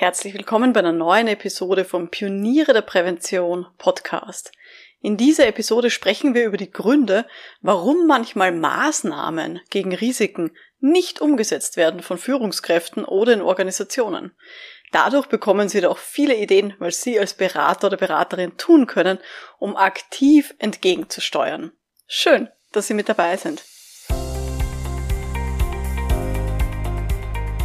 Herzlich willkommen bei einer neuen Episode vom Pioniere der Prävention Podcast. In dieser Episode sprechen wir über die Gründe, warum manchmal Maßnahmen gegen Risiken nicht umgesetzt werden von Führungskräften oder in Organisationen. Dadurch bekommen Sie doch viele Ideen, was Sie als Berater oder Beraterin tun können, um aktiv entgegenzusteuern. Schön, dass Sie mit dabei sind.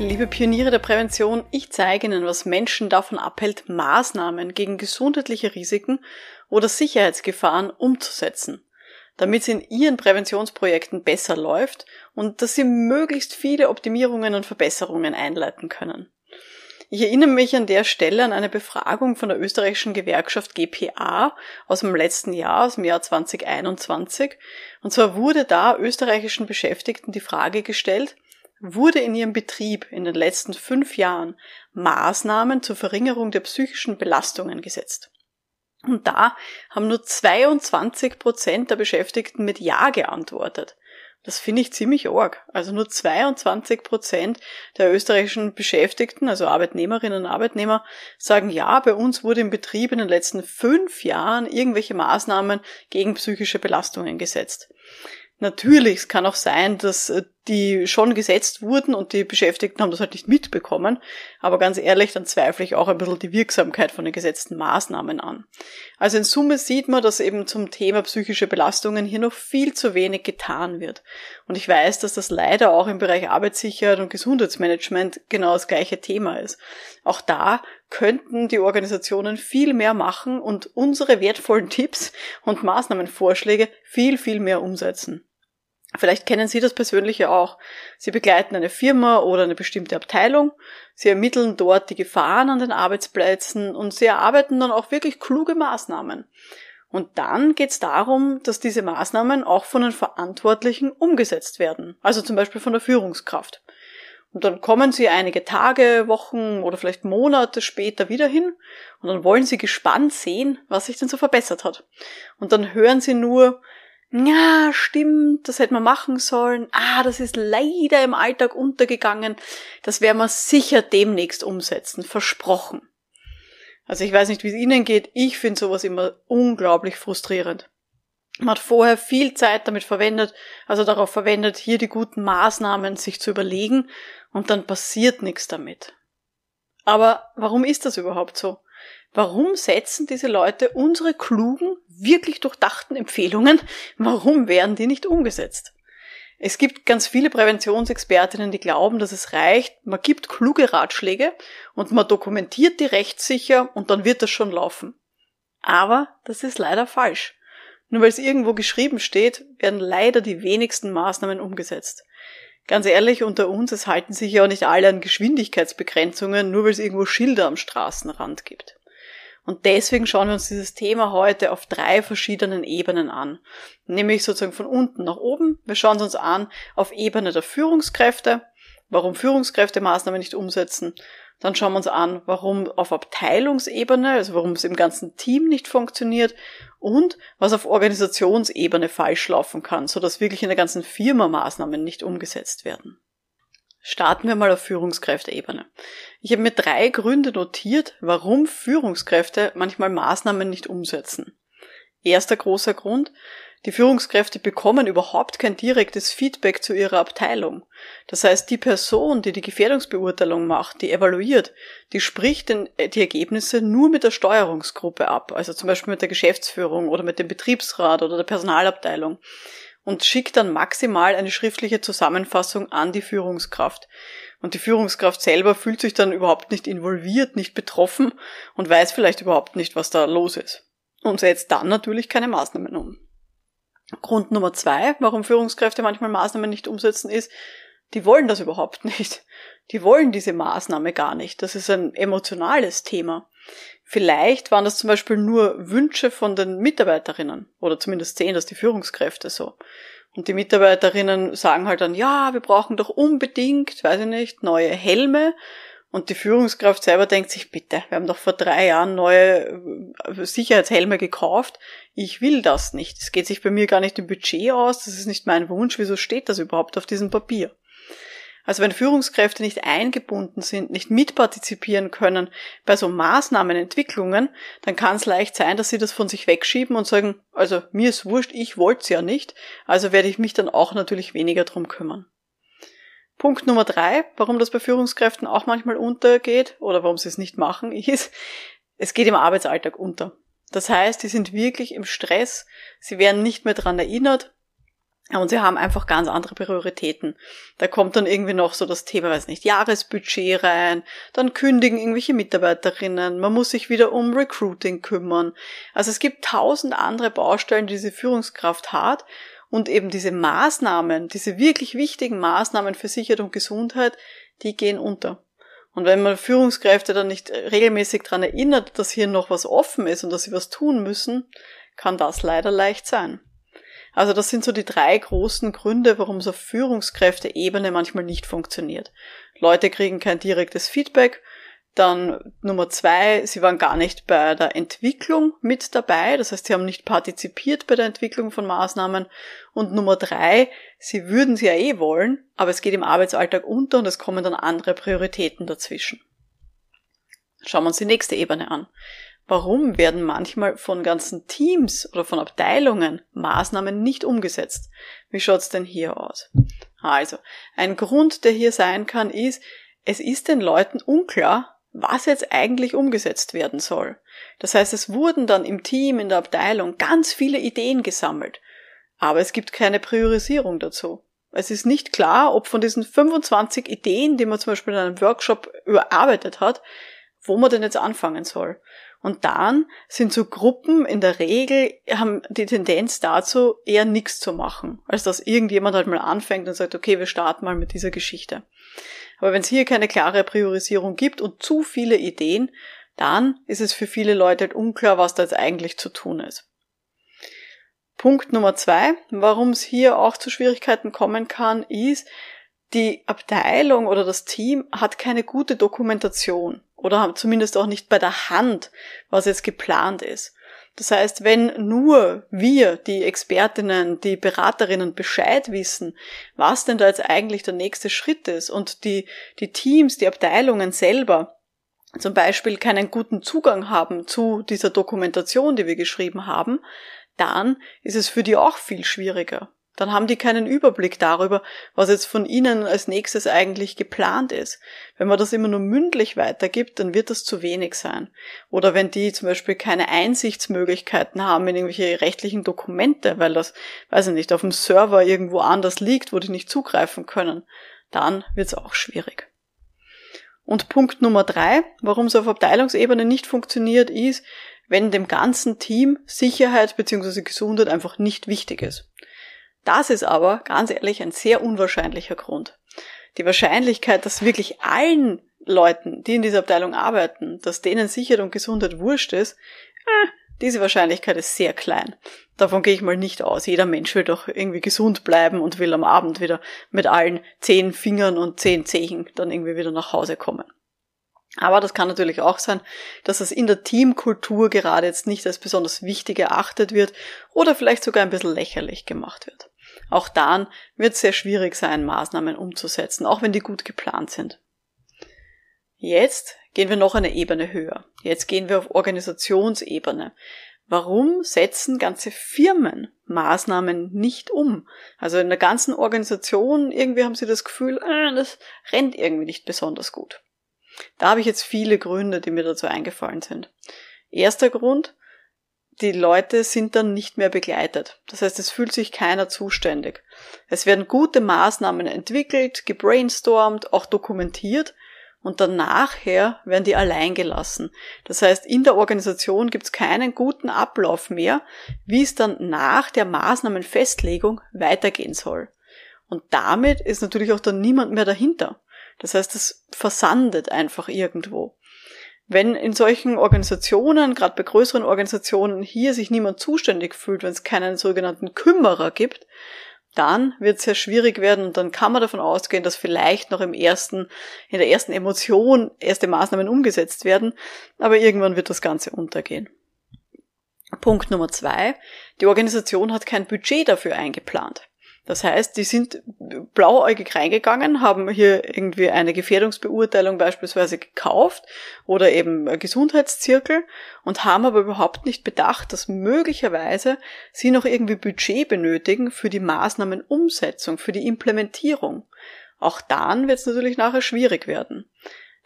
Liebe Pioniere der Prävention, ich zeige Ihnen, was Menschen davon abhält, Maßnahmen gegen gesundheitliche Risiken oder Sicherheitsgefahren umzusetzen, damit es in Ihren Präventionsprojekten besser läuft und dass Sie möglichst viele Optimierungen und Verbesserungen einleiten können. Ich erinnere mich an der Stelle an eine Befragung von der österreichischen Gewerkschaft GPA aus dem letzten Jahr, aus dem Jahr 2021. Und zwar wurde da österreichischen Beschäftigten die Frage gestellt, wurde in ihrem Betrieb in den letzten fünf Jahren Maßnahmen zur Verringerung der psychischen Belastungen gesetzt. Und da haben nur 22 Prozent der Beschäftigten mit Ja geantwortet. Das finde ich ziemlich arg. Also nur 22 Prozent der österreichischen Beschäftigten, also Arbeitnehmerinnen und Arbeitnehmer, sagen ja, bei uns wurde im Betrieb in den letzten fünf Jahren irgendwelche Maßnahmen gegen psychische Belastungen gesetzt. Natürlich, es kann auch sein, dass äh, die schon gesetzt wurden und die Beschäftigten haben das halt nicht mitbekommen. Aber ganz ehrlich, dann zweifle ich auch ein bisschen die Wirksamkeit von den gesetzten Maßnahmen an. Also in Summe sieht man, dass eben zum Thema psychische Belastungen hier noch viel zu wenig getan wird. Und ich weiß, dass das leider auch im Bereich Arbeitssicherheit und Gesundheitsmanagement genau das gleiche Thema ist. Auch da könnten die Organisationen viel mehr machen und unsere wertvollen Tipps und Maßnahmenvorschläge viel, viel mehr umsetzen. Vielleicht kennen Sie das Persönliche auch. Sie begleiten eine Firma oder eine bestimmte Abteilung, Sie ermitteln dort die Gefahren an den Arbeitsplätzen und Sie erarbeiten dann auch wirklich kluge Maßnahmen. Und dann geht es darum, dass diese Maßnahmen auch von den Verantwortlichen umgesetzt werden, also zum Beispiel von der Führungskraft. Und dann kommen Sie einige Tage, Wochen oder vielleicht Monate später wieder hin und dann wollen Sie gespannt sehen, was sich denn so verbessert hat. Und dann hören Sie nur, ja, stimmt, das hätte man machen sollen. Ah, das ist leider im Alltag untergegangen. Das werden wir sicher demnächst umsetzen. Versprochen. Also ich weiß nicht, wie es Ihnen geht. Ich finde sowas immer unglaublich frustrierend. Man hat vorher viel Zeit damit verwendet, also darauf verwendet, hier die guten Maßnahmen sich zu überlegen und dann passiert nichts damit. Aber warum ist das überhaupt so? Warum setzen diese Leute unsere klugen, wirklich durchdachten Empfehlungen, warum werden die nicht umgesetzt? Es gibt ganz viele Präventionsexpertinnen, die glauben, dass es reicht, man gibt kluge Ratschläge und man dokumentiert die rechtssicher und dann wird das schon laufen. Aber das ist leider falsch. Nur weil es irgendwo geschrieben steht, werden leider die wenigsten Maßnahmen umgesetzt. Ganz ehrlich, unter uns, es halten sich ja auch nicht alle an Geschwindigkeitsbegrenzungen, nur weil es irgendwo Schilder am Straßenrand gibt. Und deswegen schauen wir uns dieses Thema heute auf drei verschiedenen Ebenen an. Nämlich sozusagen von unten nach oben. Wir schauen es uns an auf Ebene der Führungskräfte, warum Führungskräfte Maßnahmen nicht umsetzen. Dann schauen wir uns an, warum auf Abteilungsebene, also warum es im ganzen Team nicht funktioniert und was auf Organisationsebene falsch laufen kann, sodass wirklich in der ganzen Firma Maßnahmen nicht umgesetzt werden. Starten wir mal auf Führungskräfteebene. Ich habe mir drei Gründe notiert, warum Führungskräfte manchmal Maßnahmen nicht umsetzen. Erster großer Grund, die Führungskräfte bekommen überhaupt kein direktes Feedback zu ihrer Abteilung. Das heißt, die Person, die die Gefährdungsbeurteilung macht, die evaluiert, die spricht den, die Ergebnisse nur mit der Steuerungsgruppe ab, also zum Beispiel mit der Geschäftsführung oder mit dem Betriebsrat oder der Personalabteilung und schickt dann maximal eine schriftliche Zusammenfassung an die Führungskraft. Und die Führungskraft selber fühlt sich dann überhaupt nicht involviert, nicht betroffen und weiß vielleicht überhaupt nicht, was da los ist. Und setzt dann natürlich keine Maßnahmen um. Grund Nummer zwei, warum Führungskräfte manchmal Maßnahmen nicht umsetzen, ist, die wollen das überhaupt nicht. Die wollen diese Maßnahme gar nicht. Das ist ein emotionales Thema. Vielleicht waren das zum Beispiel nur Wünsche von den Mitarbeiterinnen oder zumindest sehen das die Führungskräfte so. Und die Mitarbeiterinnen sagen halt dann, ja, wir brauchen doch unbedingt, weiß ich nicht, neue Helme. Und die Führungskraft selber denkt sich, bitte, wir haben doch vor drei Jahren neue äh, Sicherheitshelme gekauft. Ich will das nicht. Es geht sich bei mir gar nicht im Budget aus. Das ist nicht mein Wunsch. Wieso steht das überhaupt auf diesem Papier? Also wenn Führungskräfte nicht eingebunden sind, nicht mitpartizipieren können bei so Maßnahmenentwicklungen, dann kann es leicht sein, dass sie das von sich wegschieben und sagen, also mir ist wurscht, ich wollte es ja nicht, also werde ich mich dann auch natürlich weniger drum kümmern. Punkt Nummer drei, warum das bei Führungskräften auch manchmal untergeht oder warum sie es nicht machen, ist, es geht im Arbeitsalltag unter. Das heißt, die sind wirklich im Stress, sie werden nicht mehr dran erinnert, und sie haben einfach ganz andere Prioritäten. Da kommt dann irgendwie noch so das Thema, weiß nicht, Jahresbudget rein, dann kündigen irgendwelche Mitarbeiterinnen, man muss sich wieder um Recruiting kümmern. Also es gibt tausend andere Baustellen, die diese Führungskraft hat und eben diese Maßnahmen, diese wirklich wichtigen Maßnahmen für Sicherheit und Gesundheit, die gehen unter. Und wenn man Führungskräfte dann nicht regelmäßig daran erinnert, dass hier noch was offen ist und dass sie was tun müssen, kann das leider leicht sein. Also das sind so die drei großen Gründe, warum es auf Führungskräfteebene manchmal nicht funktioniert. Leute kriegen kein direktes Feedback. Dann Nummer zwei, sie waren gar nicht bei der Entwicklung mit dabei. Das heißt, sie haben nicht partizipiert bei der Entwicklung von Maßnahmen. Und Nummer drei, sie würden sie ja eh wollen, aber es geht im Arbeitsalltag unter und es kommen dann andere Prioritäten dazwischen. Schauen wir uns die nächste Ebene an. Warum werden manchmal von ganzen Teams oder von Abteilungen Maßnahmen nicht umgesetzt? Wie schaut's denn hier aus? Also, ein Grund, der hier sein kann, ist, es ist den Leuten unklar, was jetzt eigentlich umgesetzt werden soll. Das heißt, es wurden dann im Team, in der Abteilung ganz viele Ideen gesammelt, aber es gibt keine Priorisierung dazu. Es ist nicht klar, ob von diesen 25 Ideen, die man zum Beispiel in einem Workshop überarbeitet hat, wo man denn jetzt anfangen soll. Und dann sind so Gruppen in der Regel, haben die Tendenz dazu, eher nichts zu machen, als dass irgendjemand halt mal anfängt und sagt, okay, wir starten mal mit dieser Geschichte. Aber wenn es hier keine klare Priorisierung gibt und zu viele Ideen, dann ist es für viele Leute halt unklar, was da jetzt eigentlich zu tun ist. Punkt Nummer zwei, warum es hier auch zu Schwierigkeiten kommen kann, ist, die Abteilung oder das Team hat keine gute Dokumentation oder zumindest auch nicht bei der Hand, was jetzt geplant ist. Das heißt, wenn nur wir, die Expertinnen, die Beraterinnen Bescheid wissen, was denn da jetzt eigentlich der nächste Schritt ist und die, die Teams, die Abteilungen selber zum Beispiel keinen guten Zugang haben zu dieser Dokumentation, die wir geschrieben haben, dann ist es für die auch viel schwieriger. Dann haben die keinen Überblick darüber, was jetzt von ihnen als nächstes eigentlich geplant ist. Wenn man das immer nur mündlich weitergibt, dann wird das zu wenig sein. Oder wenn die zum Beispiel keine Einsichtsmöglichkeiten haben in irgendwelche rechtlichen Dokumente, weil das, weiß ich nicht, auf dem Server irgendwo anders liegt, wo die nicht zugreifen können, dann wird es auch schwierig. Und Punkt Nummer drei, warum es auf Abteilungsebene nicht funktioniert, ist, wenn dem ganzen Team Sicherheit bzw. Gesundheit einfach nicht wichtig ist. Das ist aber, ganz ehrlich, ein sehr unwahrscheinlicher Grund. Die Wahrscheinlichkeit, dass wirklich allen Leuten, die in dieser Abteilung arbeiten, dass denen Sicherheit und Gesundheit wurscht ist, äh, diese Wahrscheinlichkeit ist sehr klein. Davon gehe ich mal nicht aus. Jeder Mensch will doch irgendwie gesund bleiben und will am Abend wieder mit allen zehn Fingern und zehn Zehen dann irgendwie wieder nach Hause kommen. Aber das kann natürlich auch sein, dass es in der Teamkultur gerade jetzt nicht als besonders wichtig erachtet wird oder vielleicht sogar ein bisschen lächerlich gemacht wird. Auch dann wird es sehr schwierig sein, Maßnahmen umzusetzen, auch wenn die gut geplant sind. Jetzt gehen wir noch eine Ebene höher. Jetzt gehen wir auf Organisationsebene. Warum setzen ganze Firmen Maßnahmen nicht um? Also in der ganzen Organisation irgendwie haben sie das Gefühl, äh, das rennt irgendwie nicht besonders gut. Da habe ich jetzt viele Gründe, die mir dazu eingefallen sind. Erster Grund, die Leute sind dann nicht mehr begleitet. Das heißt, es fühlt sich keiner zuständig. Es werden gute Maßnahmen entwickelt, gebrainstormt, auch dokumentiert und dann nachher werden die allein gelassen. Das heißt, in der Organisation gibt es keinen guten Ablauf mehr, wie es dann nach der Maßnahmenfestlegung weitergehen soll. Und damit ist natürlich auch dann niemand mehr dahinter. Das heißt, es versandet einfach irgendwo. Wenn in solchen Organisationen, gerade bei größeren Organisationen, hier sich niemand zuständig fühlt, wenn es keinen sogenannten Kümmerer gibt, dann wird es sehr schwierig werden und dann kann man davon ausgehen, dass vielleicht noch im ersten, in der ersten Emotion erste Maßnahmen umgesetzt werden, aber irgendwann wird das Ganze untergehen. Punkt Nummer zwei. Die Organisation hat kein Budget dafür eingeplant. Das heißt, die sind blauäugig reingegangen, haben hier irgendwie eine Gefährdungsbeurteilung beispielsweise gekauft oder eben Gesundheitszirkel und haben aber überhaupt nicht bedacht, dass möglicherweise sie noch irgendwie Budget benötigen für die Maßnahmenumsetzung, für die Implementierung. Auch dann wird es natürlich nachher schwierig werden.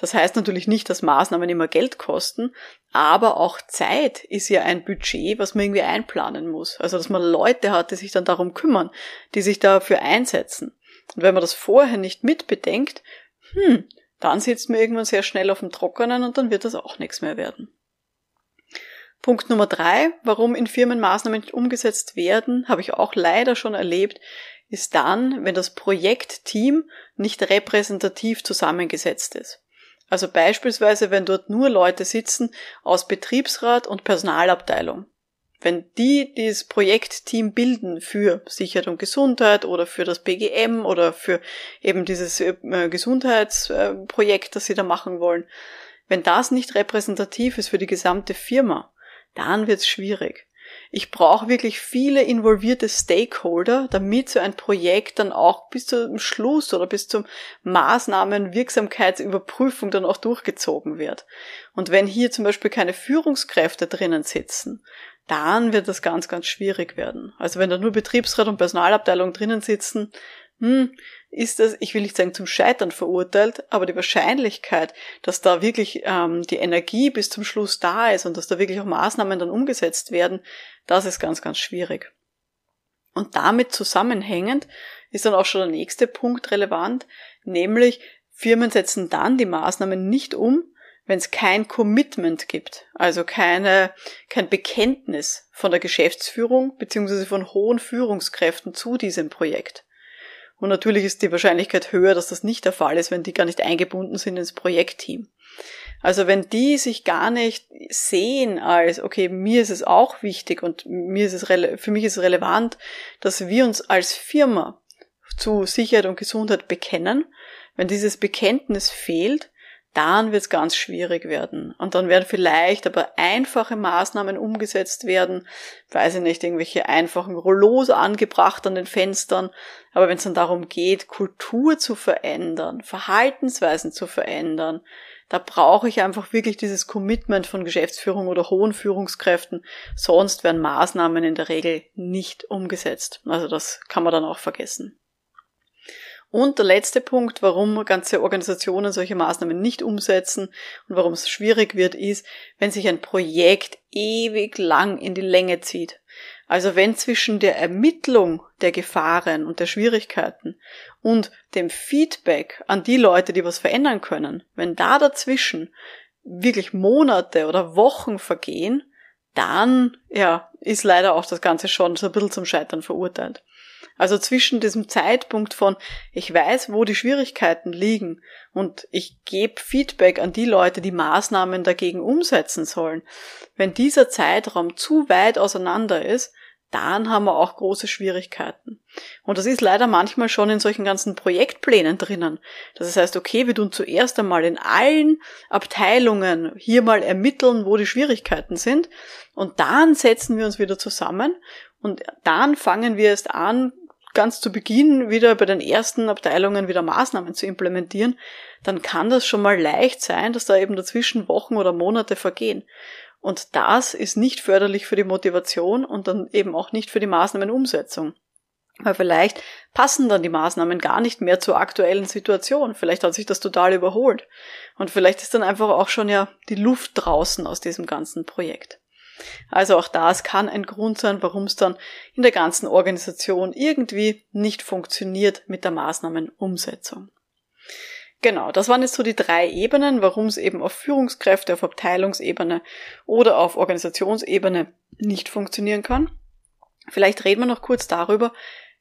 Das heißt natürlich nicht, dass Maßnahmen immer Geld kosten, aber auch Zeit ist ja ein Budget, was man irgendwie einplanen muss. Also dass man Leute hat, die sich dann darum kümmern, die sich dafür einsetzen. Und wenn man das vorher nicht mitbedenkt, hm, dann sitzt man irgendwann sehr schnell auf dem Trockenen und dann wird das auch nichts mehr werden. Punkt Nummer drei, warum in Firmen Maßnahmen nicht umgesetzt werden, habe ich auch leider schon erlebt, ist dann, wenn das Projektteam nicht repräsentativ zusammengesetzt ist. Also beispielsweise, wenn dort nur Leute sitzen aus Betriebsrat und Personalabteilung. Wenn die dieses Projektteam bilden für Sicherheit und Gesundheit oder für das BGM oder für eben dieses äh, Gesundheitsprojekt, das sie da machen wollen, wenn das nicht repräsentativ ist für die gesamte Firma, dann wird es schwierig. Ich brauche wirklich viele involvierte Stakeholder, damit so ein Projekt dann auch bis zum Schluss oder bis zum Maßnahmenwirksamkeitsüberprüfung dann auch durchgezogen wird. Und wenn hier zum Beispiel keine Führungskräfte drinnen sitzen, dann wird das ganz, ganz schwierig werden. Also wenn da nur Betriebsrat und Personalabteilung drinnen sitzen, hm, ist das, ich will nicht sagen zum Scheitern verurteilt, aber die Wahrscheinlichkeit, dass da wirklich ähm, die Energie bis zum Schluss da ist und dass da wirklich auch Maßnahmen dann umgesetzt werden, das ist ganz, ganz schwierig. Und damit zusammenhängend ist dann auch schon der nächste Punkt relevant, nämlich Firmen setzen dann die Maßnahmen nicht um, wenn es kein Commitment gibt, also keine, kein Bekenntnis von der Geschäftsführung beziehungsweise von hohen Führungskräften zu diesem Projekt. Und natürlich ist die Wahrscheinlichkeit höher, dass das nicht der Fall ist, wenn die gar nicht eingebunden sind ins Projektteam. Also wenn die sich gar nicht sehen als, okay, mir ist es auch wichtig und mir ist es, für mich ist es relevant, dass wir uns als Firma zu Sicherheit und Gesundheit bekennen, wenn dieses Bekenntnis fehlt, dann wird es ganz schwierig werden. Und dann werden vielleicht aber einfache Maßnahmen umgesetzt werden, weiß ich nicht, irgendwelche einfachen Rollos angebracht an den Fenstern. Aber wenn es dann darum geht, Kultur zu verändern, Verhaltensweisen zu verändern, da brauche ich einfach wirklich dieses Commitment von Geschäftsführung oder hohen Führungskräften. Sonst werden Maßnahmen in der Regel nicht umgesetzt. Also das kann man dann auch vergessen. Und der letzte Punkt, warum ganze Organisationen solche Maßnahmen nicht umsetzen und warum es schwierig wird, ist, wenn sich ein Projekt ewig lang in die Länge zieht. Also wenn zwischen der Ermittlung der Gefahren und der Schwierigkeiten und dem Feedback an die Leute, die was verändern können, wenn da dazwischen wirklich Monate oder Wochen vergehen, dann, ja, ist leider auch das Ganze schon so ein bisschen zum Scheitern verurteilt. Also zwischen diesem Zeitpunkt von, ich weiß, wo die Schwierigkeiten liegen und ich gebe Feedback an die Leute, die Maßnahmen dagegen umsetzen sollen. Wenn dieser Zeitraum zu weit auseinander ist, dann haben wir auch große Schwierigkeiten. Und das ist leider manchmal schon in solchen ganzen Projektplänen drinnen. Das heißt, okay, wir tun zuerst einmal in allen Abteilungen hier mal ermitteln, wo die Schwierigkeiten sind. Und dann setzen wir uns wieder zusammen und dann fangen wir erst an, ganz zu Beginn wieder bei den ersten Abteilungen wieder Maßnahmen zu implementieren, dann kann das schon mal leicht sein, dass da eben dazwischen Wochen oder Monate vergehen. Und das ist nicht förderlich für die Motivation und dann eben auch nicht für die Maßnahmenumsetzung. Weil vielleicht passen dann die Maßnahmen gar nicht mehr zur aktuellen Situation. Vielleicht hat sich das total überholt. Und vielleicht ist dann einfach auch schon ja die Luft draußen aus diesem ganzen Projekt. Also auch das kann ein Grund sein, warum es dann in der ganzen Organisation irgendwie nicht funktioniert mit der Maßnahmenumsetzung. Genau, das waren jetzt so die drei Ebenen, warum es eben auf Führungskräfte, auf Abteilungsebene oder auf Organisationsebene nicht funktionieren kann. Vielleicht reden wir noch kurz darüber,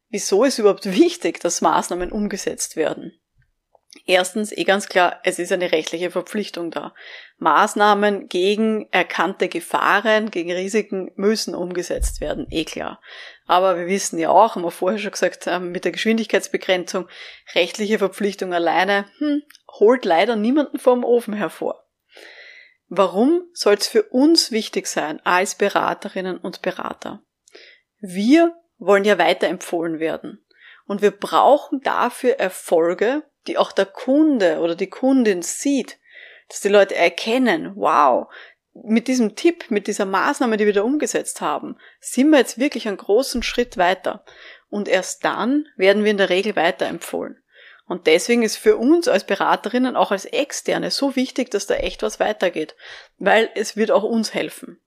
wieso ist überhaupt wichtig, dass Maßnahmen umgesetzt werden. Erstens, eh ganz klar, es ist eine rechtliche Verpflichtung da. Maßnahmen gegen erkannte Gefahren, gegen Risiken müssen umgesetzt werden, eh klar. Aber wir wissen ja auch, haben wir vorher schon gesagt, ähm, mit der Geschwindigkeitsbegrenzung, rechtliche Verpflichtung alleine, hm, holt leider niemanden vom Ofen hervor. Warum soll es für uns wichtig sein als Beraterinnen und Berater? Wir wollen ja weiterempfohlen werden. Und wir brauchen dafür Erfolge, die auch der Kunde oder die Kundin sieht, dass die Leute erkennen, wow, mit diesem Tipp, mit dieser Maßnahme, die wir da umgesetzt haben, sind wir jetzt wirklich einen großen Schritt weiter. Und erst dann werden wir in der Regel weiterempfohlen. Und deswegen ist für uns als Beraterinnen, auch als Externe, so wichtig, dass da echt was weitergeht. Weil es wird auch uns helfen.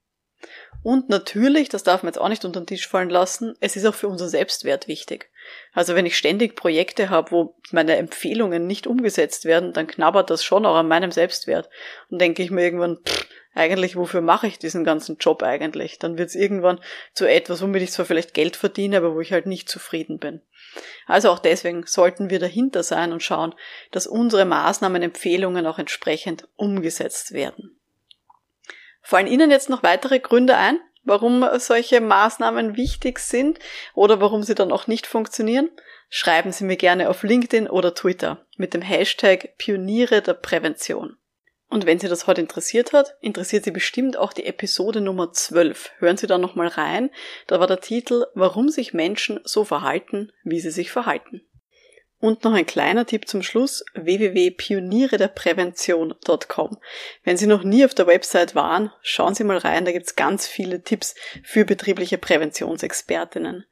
Und natürlich, das darf man jetzt auch nicht unter den Tisch fallen lassen, es ist auch für unseren Selbstwert wichtig. Also wenn ich ständig Projekte habe, wo meine Empfehlungen nicht umgesetzt werden, dann knabbert das schon auch an meinem Selbstwert. Und denke ich mir irgendwann, pff, eigentlich, wofür mache ich diesen ganzen Job eigentlich? Dann wird es irgendwann zu etwas, womit ich zwar vielleicht Geld verdiene, aber wo ich halt nicht zufrieden bin. Also auch deswegen sollten wir dahinter sein und schauen, dass unsere Maßnahmen, Empfehlungen auch entsprechend umgesetzt werden. Fallen Ihnen jetzt noch weitere Gründe ein, warum solche Maßnahmen wichtig sind oder warum sie dann auch nicht funktionieren? Schreiben Sie mir gerne auf LinkedIn oder Twitter mit dem Hashtag Pioniere der Prävention. Und wenn Sie das heute interessiert hat, interessiert Sie bestimmt auch die Episode Nummer 12. Hören Sie da nochmal rein. Da war der Titel Warum sich Menschen so verhalten, wie sie sich verhalten. Und noch ein kleiner Tipp zum Schluss, www.pionierederprävention.com. Wenn Sie noch nie auf der Website waren, schauen Sie mal rein, da gibt's ganz viele Tipps für betriebliche Präventionsexpertinnen.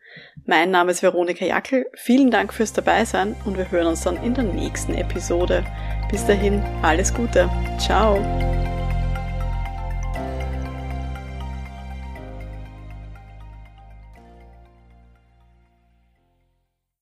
Mein Name ist Veronika Jackel, vielen Dank fürs Dabeisein und wir hören uns dann in der nächsten Episode. Bis dahin, alles Gute. Ciao.